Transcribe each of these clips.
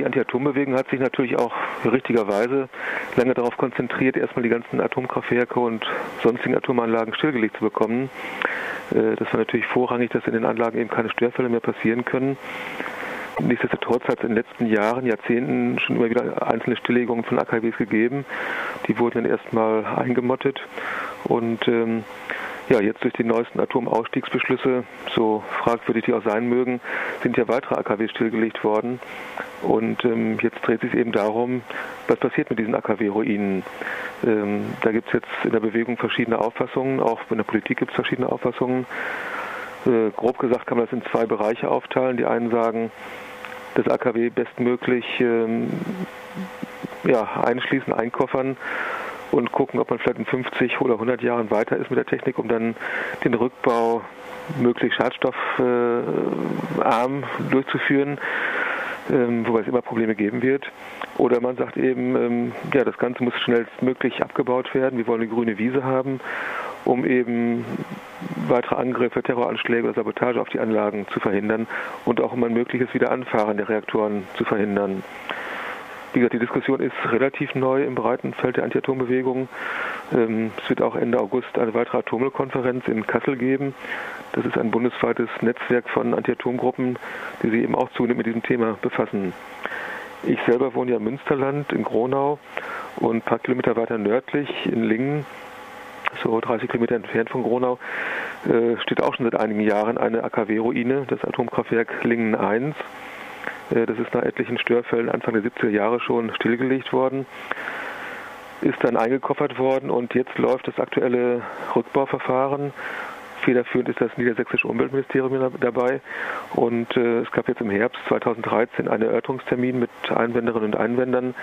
die Anti-Atom-Bewegung hat sich natürlich auch richtigerweise lange darauf konzentriert, erstmal die ganzen Atomkraftwerke und sonstigen Atomanlagen stillgelegt zu bekommen. Äh, das war natürlich vorrangig, dass in den Anlagen eben keine Störfälle mehr passieren können. Nichtsdestotrotz hat es in den letzten Jahren, Jahrzehnten schon immer wieder einzelne Stilllegungen von AKWs gegeben. Die wurden dann erstmal eingemottet und ähm, ja, jetzt durch die neuesten Atomausstiegsbeschlüsse, so fragwürdig die auch sein mögen, sind ja weitere AKW stillgelegt worden. Und ähm, jetzt dreht sich eben darum, was passiert mit diesen AKW-Ruinen. Ähm, da gibt es jetzt in der Bewegung verschiedene Auffassungen, auch in der Politik gibt es verschiedene Auffassungen. Äh, grob gesagt kann man das in zwei Bereiche aufteilen. Die einen sagen, das AKW bestmöglich ähm, ja, einschließen, einkoffern und gucken, ob man vielleicht in 50 oder 100 Jahren weiter ist mit der Technik, um dann den Rückbau möglichst schadstoffarm durchzuführen, ähm, wobei es immer Probleme geben wird. Oder man sagt eben, ähm, ja, das Ganze muss schnellstmöglich abgebaut werden. Wir wollen eine grüne Wiese haben, um eben weitere Angriffe, Terroranschläge oder Sabotage auf die Anlagen zu verhindern und auch um ein mögliches Wiederanfahren der Reaktoren zu verhindern. Wie gesagt, die Diskussion ist relativ neu im breiten Feld der Anti-Atom-Bewegung. Ähm, es wird auch Ende August eine weitere Atommüllkonferenz in Kassel geben. Das ist ein bundesweites Netzwerk von Anti-Atom-Gruppen, die sich eben auch zunehmend mit diesem Thema befassen. Ich selber wohne ja im Münsterland in Gronau und ein paar Kilometer weiter nördlich in Lingen, so 30 Kilometer entfernt von Gronau, äh, steht auch schon seit einigen Jahren eine AKW-Ruine, das Atomkraftwerk Lingen 1. Äh, das ist nach etlichen Störfällen Anfang der 70er Jahre schon stillgelegt worden, ist dann eingekoffert worden und jetzt läuft das aktuelle Rückbauverfahren. Federführend ist das niedersächsische Umweltministerium dabei und äh, es gab jetzt im Herbst 2013 einen Erörterungstermin mit Einwenderinnen und Einwendern,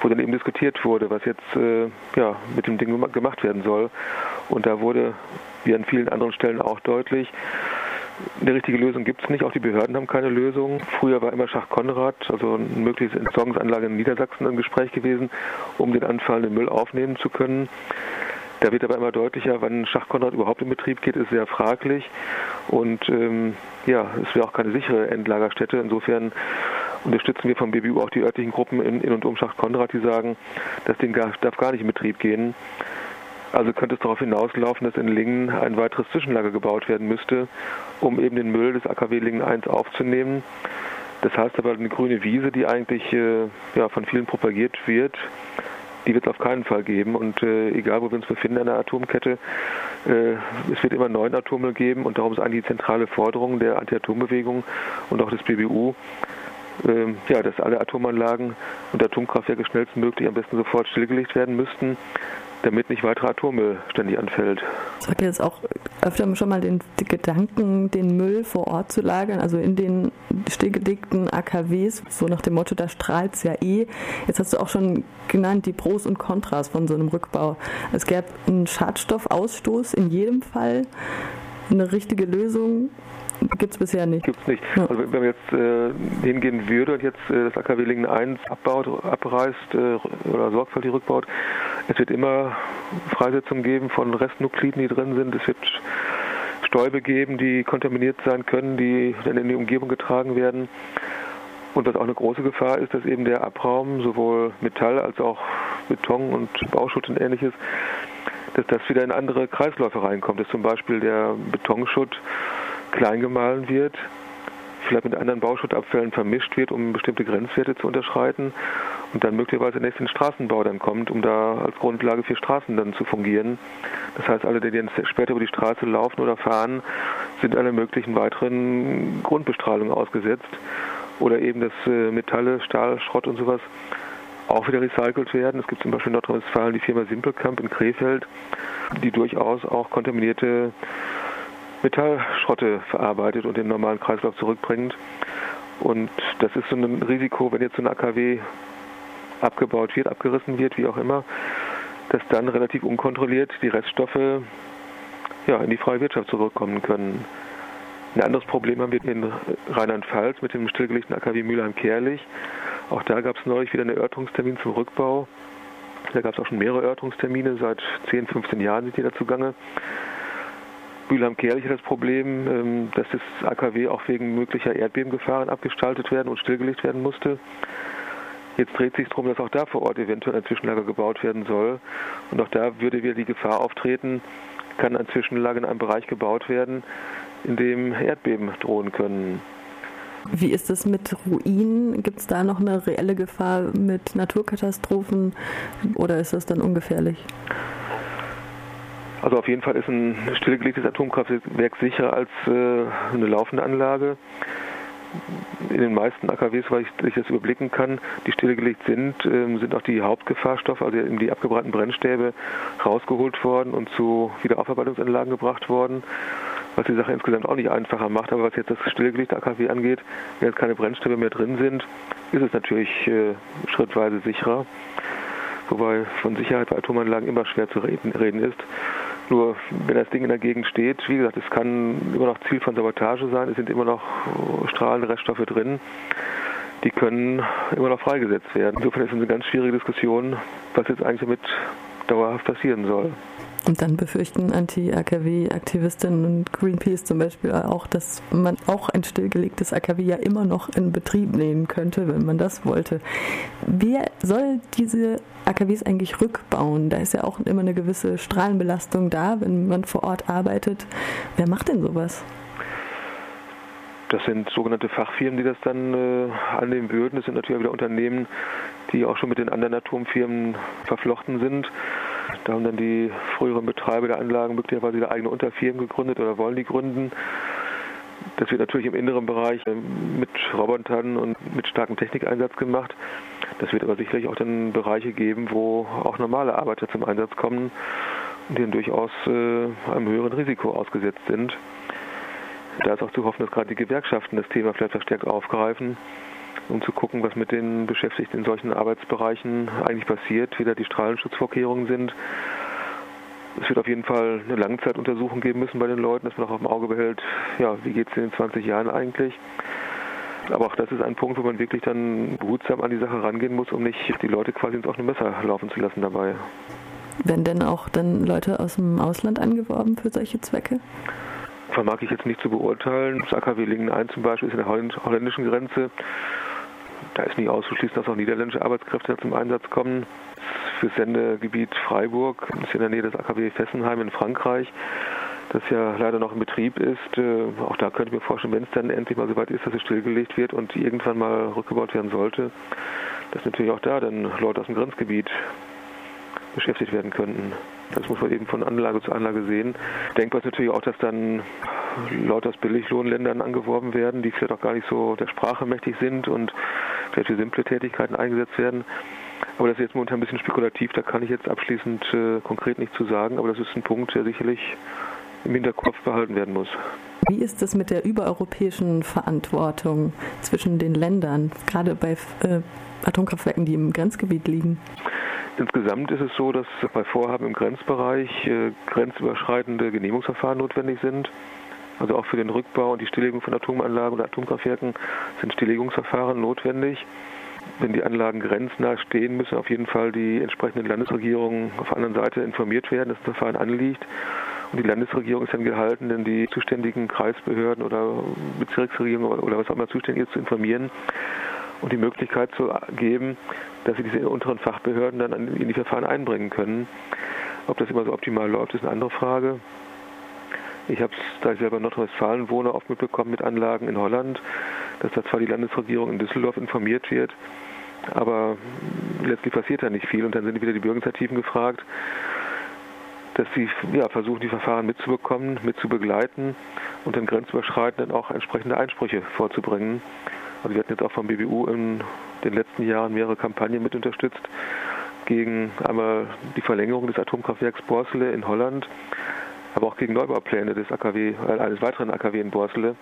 wo dann eben diskutiert wurde, was jetzt äh, ja, mit dem Ding gemacht werden soll. Und da wurde, wie an vielen anderen Stellen auch deutlich, eine richtige Lösung gibt es nicht, auch die Behörden haben keine Lösung. Früher war immer Schach Konrad, also eine mögliche Entsorgungsanlage in Niedersachsen im Gespräch gewesen, um den anfallenden Müll aufnehmen zu können. Da wird aber immer deutlicher, wann Schach Konrad überhaupt in Betrieb geht, ist sehr fraglich. Und ähm, ja, es wäre auch keine sichere Endlagerstätte. Insofern unterstützen wir vom BBU auch die örtlichen Gruppen in, in und um Schacht Konrad, die sagen, das Ding darf gar nicht in Betrieb gehen. Also könnte es darauf hinauslaufen, dass in Lingen ein weiteres Zwischenlager gebaut werden müsste, um eben den Müll des AKW Lingen 1 aufzunehmen. Das heißt aber, eine grüne Wiese, die eigentlich äh, ja, von vielen propagiert wird, die wird es auf keinen Fall geben. Und äh, egal, wo wir uns befinden in der Atomkette, äh, es wird immer neuen Atommüll geben. Und darum ist eigentlich die zentrale Forderung der Anti-Atom-Bewegung und auch des BBU, ähm, ja, dass alle Atomanlagen und Atomkraftwerke schnellstmöglich am besten sofort stillgelegt werden müssten, damit nicht weiterer Atommüll ständig anfällt. Ich hatte jetzt auch öfter schon mal den, Gedanken, den Müll vor Ort zu lagern, also in den stillgelegten AKWs, so nach dem Motto, da strahlt es ja eh. Jetzt hast du auch schon genannt, die Pros und Kontras von so einem Rückbau. Es gäbe einen Schadstoffausstoß in jedem Fall. Eine richtige Lösung gibt es bisher nicht. Gibt es nicht. Ja. Also wenn man jetzt äh, hingehen würde und jetzt äh, das AKW Lingen 1 abbaut, abreißt äh, oder sorgfältig rückbaut, es wird immer Freisetzung geben von Restnukliden, die drin sind. Es wird Stäube geben, die kontaminiert sein können, die dann in die Umgebung getragen werden. Und was auch eine große Gefahr ist, dass eben der Abraum sowohl Metall als auch Beton und Bauschutt und ähnliches, dass das wieder in andere Kreisläufe reinkommt, dass zum Beispiel der Betonschutt klein gemahlen wird, vielleicht mit anderen Bauschuttabfällen vermischt wird, um bestimmte Grenzwerte zu unterschreiten und dann möglicherweise nächst in den Straßenbau dann kommt, um da als Grundlage für Straßen dann zu fungieren. Das heißt, alle, die dann später über die Straße laufen oder fahren, sind einer möglichen weiteren Grundbestrahlung ausgesetzt. Oder eben, dass äh, Metalle, Stahl, Schrott und sowas auch wieder recycelt werden. Es gibt zum Beispiel in Nordrhein-Westfalen die Firma Simpelkamp in Krefeld, die durchaus auch kontaminierte Metallschrotte verarbeitet und den normalen Kreislauf zurückbringt. Und das ist so ein Risiko, wenn jetzt so ein AKW abgebaut wird, abgerissen wird, wie auch immer, dass dann relativ unkontrolliert die Reststoffe ja, in die freie Wirtschaft zurückkommen können. Ein anderes Problem haben wir in Rheinland-Pfalz mit dem stillgelegten AKW Mülheim-Kerlich. Auch da gab es neulich wieder einen Erörterungstermin zum Rückbau. Da gab es auch schon mehrere Erörterungstermine, seit 10, 15 Jahren sind die da zugange Mülheim-Kerlich das Problem, ähm, dass das AKW auch wegen möglicher Erdbebengefahren abgestaltet werden und stillgelegt werden musste. Jetzt dreht sich darum, dass auch da vor Ort eventuell ein Zwischenlager gebaut werden soll. Und auch da würde wieder die Gefahr auftreten, kann ein Zwischenlager in einem Bereich gebaut werden, in dem Erdbeben drohen können. Wie ist es mit Ruinen? Gibt es da noch eine reelle Gefahr mit Naturkatastrophen oder ist das dann ungefährlich? Also auf jeden Fall ist ein stillgelegtes Atomkraftwerk sicherer als äh, eine laufende Anlage. In den meisten AKWs, weil ich, ich das überblicken kann, die stillgelegt sind, äh, sind auch die Hauptgefahrstoffe, also die abgebrannten Brennstäbe, rausgeholt worden und zu Wiederaufarbeitungsanlagen gebracht worden was die Sache insgesamt auch nicht einfacher macht. Aber was jetzt das stillgelegte AKW angeht, wenn jetzt keine Brennstäbe mehr drin sind, ist es natürlich äh, schrittweise sicherer. Wobei von Sicherheit bei Atomanlagen immer schwer zu reden, reden ist. Nur wenn das Ding in der Gegend steht, wie gesagt, es kann immer noch Ziel von Sabotage sein, es sind immer noch strahlende Reststoffe drin, die können immer noch freigesetzt werden. Insofern ist es eine ganz schwierige Diskussion, was jetzt eigentlich damit dauerhaft passieren soll. Und dann befürchten Anti-AKW-Aktivistinnen und Greenpeace zum Beispiel auch, dass man auch ein stillgelegtes AKW ja immer noch in Betrieb nehmen könnte, wenn man das wollte. Wer soll diese AKWs eigentlich rückbauen? Da ist ja auch immer eine gewisse Strahlenbelastung da, wenn man vor Ort arbeitet. Wer macht denn sowas? Das sind sogenannte Fachfirmen, die das dann äh, annehmen würden. Das sind natürlich wieder Unternehmen, die auch schon mit den anderen Atomfirmen verflochten sind. Da haben dann die früheren Betreiber der Anlagen möglicherweise wieder eigene Unterfirmen gegründet oder wollen die gründen. Das wird natürlich im inneren Bereich äh, mit Robotern und mit starkem Technikeinsatz gemacht. Das wird aber sicherlich auch dann Bereiche geben, wo auch normale Arbeiter zum Einsatz kommen und die dann durchaus äh, einem höheren Risiko ausgesetzt sind. Da ist auch zu hoffen, dass gerade die Gewerkschaften das Thema vielleicht verstärkt aufgreifen, um zu gucken, was mit den Beschäftigten in solchen Arbeitsbereichen eigentlich passiert, wie da die Strahlenschutzvorkehrungen sind. Es wird auf jeden Fall eine Langzeituntersuchung geben müssen bei den Leuten, dass man auch auf dem Auge behält, ja, wie geht es in den 20 Jahren eigentlich. Aber auch das ist ein Punkt, wo man wirklich dann behutsam an die Sache rangehen muss, um nicht die Leute quasi ins offene Messer laufen zu lassen dabei. Werden denn auch dann Leute aus dem Ausland angeworben für solche Zwecke? vermag ich jetzt nicht zu beurteilen. Das AKW Lingen 1 zum Beispiel ist in der holländischen Grenze. Da ist nicht auszuschließen, dass auch niederländische Arbeitskräfte zum Einsatz kommen. Für das Sendegebiet Freiburg, ist in der Nähe des AKW Fessenheim in Frankreich, das ja leider noch in Betrieb ist. Äh, auch da könnte ich mir vorstellen, wenn es dann endlich mal soweit ist, dass es stillgelegt wird und irgendwann mal rückgebaut werden sollte, dass natürlich auch da dann Leute aus dem Grenzgebiet beschäftigt werden könnten. Das muss man eben von Anlage zu Anlage sehen. Denkbar ist natürlich auch, dass dann Leute aus Billiglohnländern angeworben werden, die vielleicht auch gar nicht so der Sprache mächtig sind und vielleicht für simple Tätigkeiten eingesetzt werden. Aber das ist jetzt momentan ein bisschen spekulativ, da kann ich jetzt abschließend äh, konkret nicht zu sagen, aber das ist ein Punkt, der sicherlich im Hinterkopf behalten werden muss. Wie ist es mit der übereuropäischen Verantwortung zwischen den Ländern, gerade bei äh, Atomkraftwerken, die im Grenzgebiet liegen? Insgesamt ist es so, dass bei Vorhaben im Grenzbereich äh, grenzüberschreitende Genehmigungsverfahren notwendig sind. Also auch für den Rückbau und die Stilllegung von Atomanlagen oder Atomkraftwerken sind Stilllegungsverfahren notwendig. Wenn die Anlagen grenznah stehen, müssen auf jeden Fall die entsprechenden Landesregierungen auf der anderen Seite informiert werden, dass das Verfahren anliegt. Und die Landesregierung ist dann gehalten, denn die zuständigen Kreisbehörden oder Bezirksregierungen oder was auch immer zuständig ist, zu informieren und die Möglichkeit zu geben, dass sie diese unteren Fachbehörden dann in die Verfahren einbringen können. Ob das immer so optimal läuft, ist eine andere Frage. Ich habe es, da ich selber in Nordrhein-Westfalen wohne, oft mitbekommen mit Anlagen in Holland, dass da zwar die Landesregierung in Düsseldorf informiert wird, aber letztlich passiert da nicht viel und dann sind wieder die Bürgerinitiativen gefragt, dass sie ja, versuchen, die Verfahren mitzubekommen, mitzubegleiten und dann grenzüberschreitend auch entsprechende Einsprüche vorzubringen. Also wir hatten jetzt auch vom BBU in den letzten Jahren mehrere Kampagnen mit unterstützt gegen einmal die Verlängerung des Atomkraftwerks Borsele in Holland, aber auch gegen Neubaupläne des AKW, äh, eines weiteren AKW in Borsele.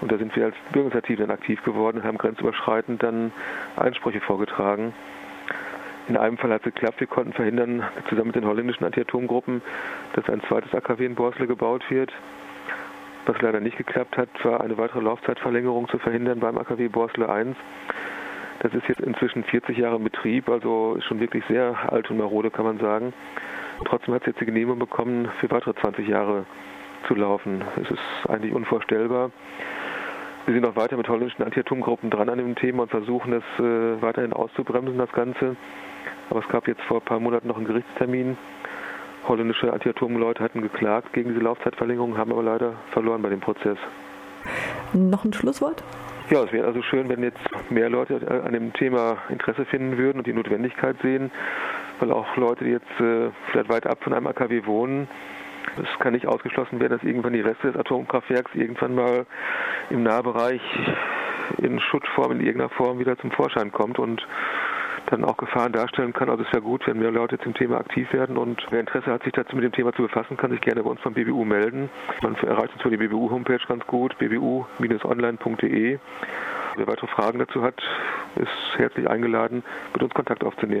Und da sind wir als Bürgerinitiative dann aktiv geworden und haben grenzüberschreitend dann Einsprüche vorgetragen. In einem Fall hat es geklappt, wir konnten verhindern, zusammen mit den holländischen Antiatomgruppen, dass ein zweites AKW in Borsele gebaut wird. Was leider nicht geklappt hat, war eine weitere Laufzeitverlängerung zu verhindern beim AKW Borsele 1. Das ist jetzt inzwischen 40 Jahre in Betrieb, also schon wirklich sehr alt und marode, kann man sagen. Trotzdem hat es jetzt die Genehmigung bekommen, für weitere 20 Jahre zu laufen. Es ist eigentlich unvorstellbar. Wir sind auch weiter mit holländischen Anti-Atom-Gruppen dran an dem Thema und versuchen es äh, weiterhin auszubremsen, das Ganze. Aber es gab jetzt vor ein paar Monaten noch einen Gerichtstermin. Holländische Anti-Atom-Leute hatten geklagt gegen diese Laufzeitverlängerung, haben aber leider verloren bei dem Prozess. Noch ein Schlusswort? Ja, es wäre also schön, wenn jetzt mehr Leute an dem Thema Interesse finden würden und die Notwendigkeit sehen, weil auch Leute, die jetzt äh, vielleicht weit ab von einem AKW wohnen, es kann nicht ausgeschlossen werden, dass irgendwann die Reste des Atomkraftwerks irgendwann mal im Nahbereich in Schuttform in irgendeiner Form wieder zum Vorschein kommt und dann auch Gefahren darstellen kann. Also es wäre gut, wenn mehr Leute zum Thema aktiv werden und wer Interesse hat, sich dazu mit dem Thema zu befassen, kann sich gerne bei uns beim BBU melden. Man erreicht uns über die BBU-Homepage ganz gut, bbu-online.de. Wer weitere Fragen dazu hat, ist herzlich eingeladen, mit uns Kontakt aufzunehmen.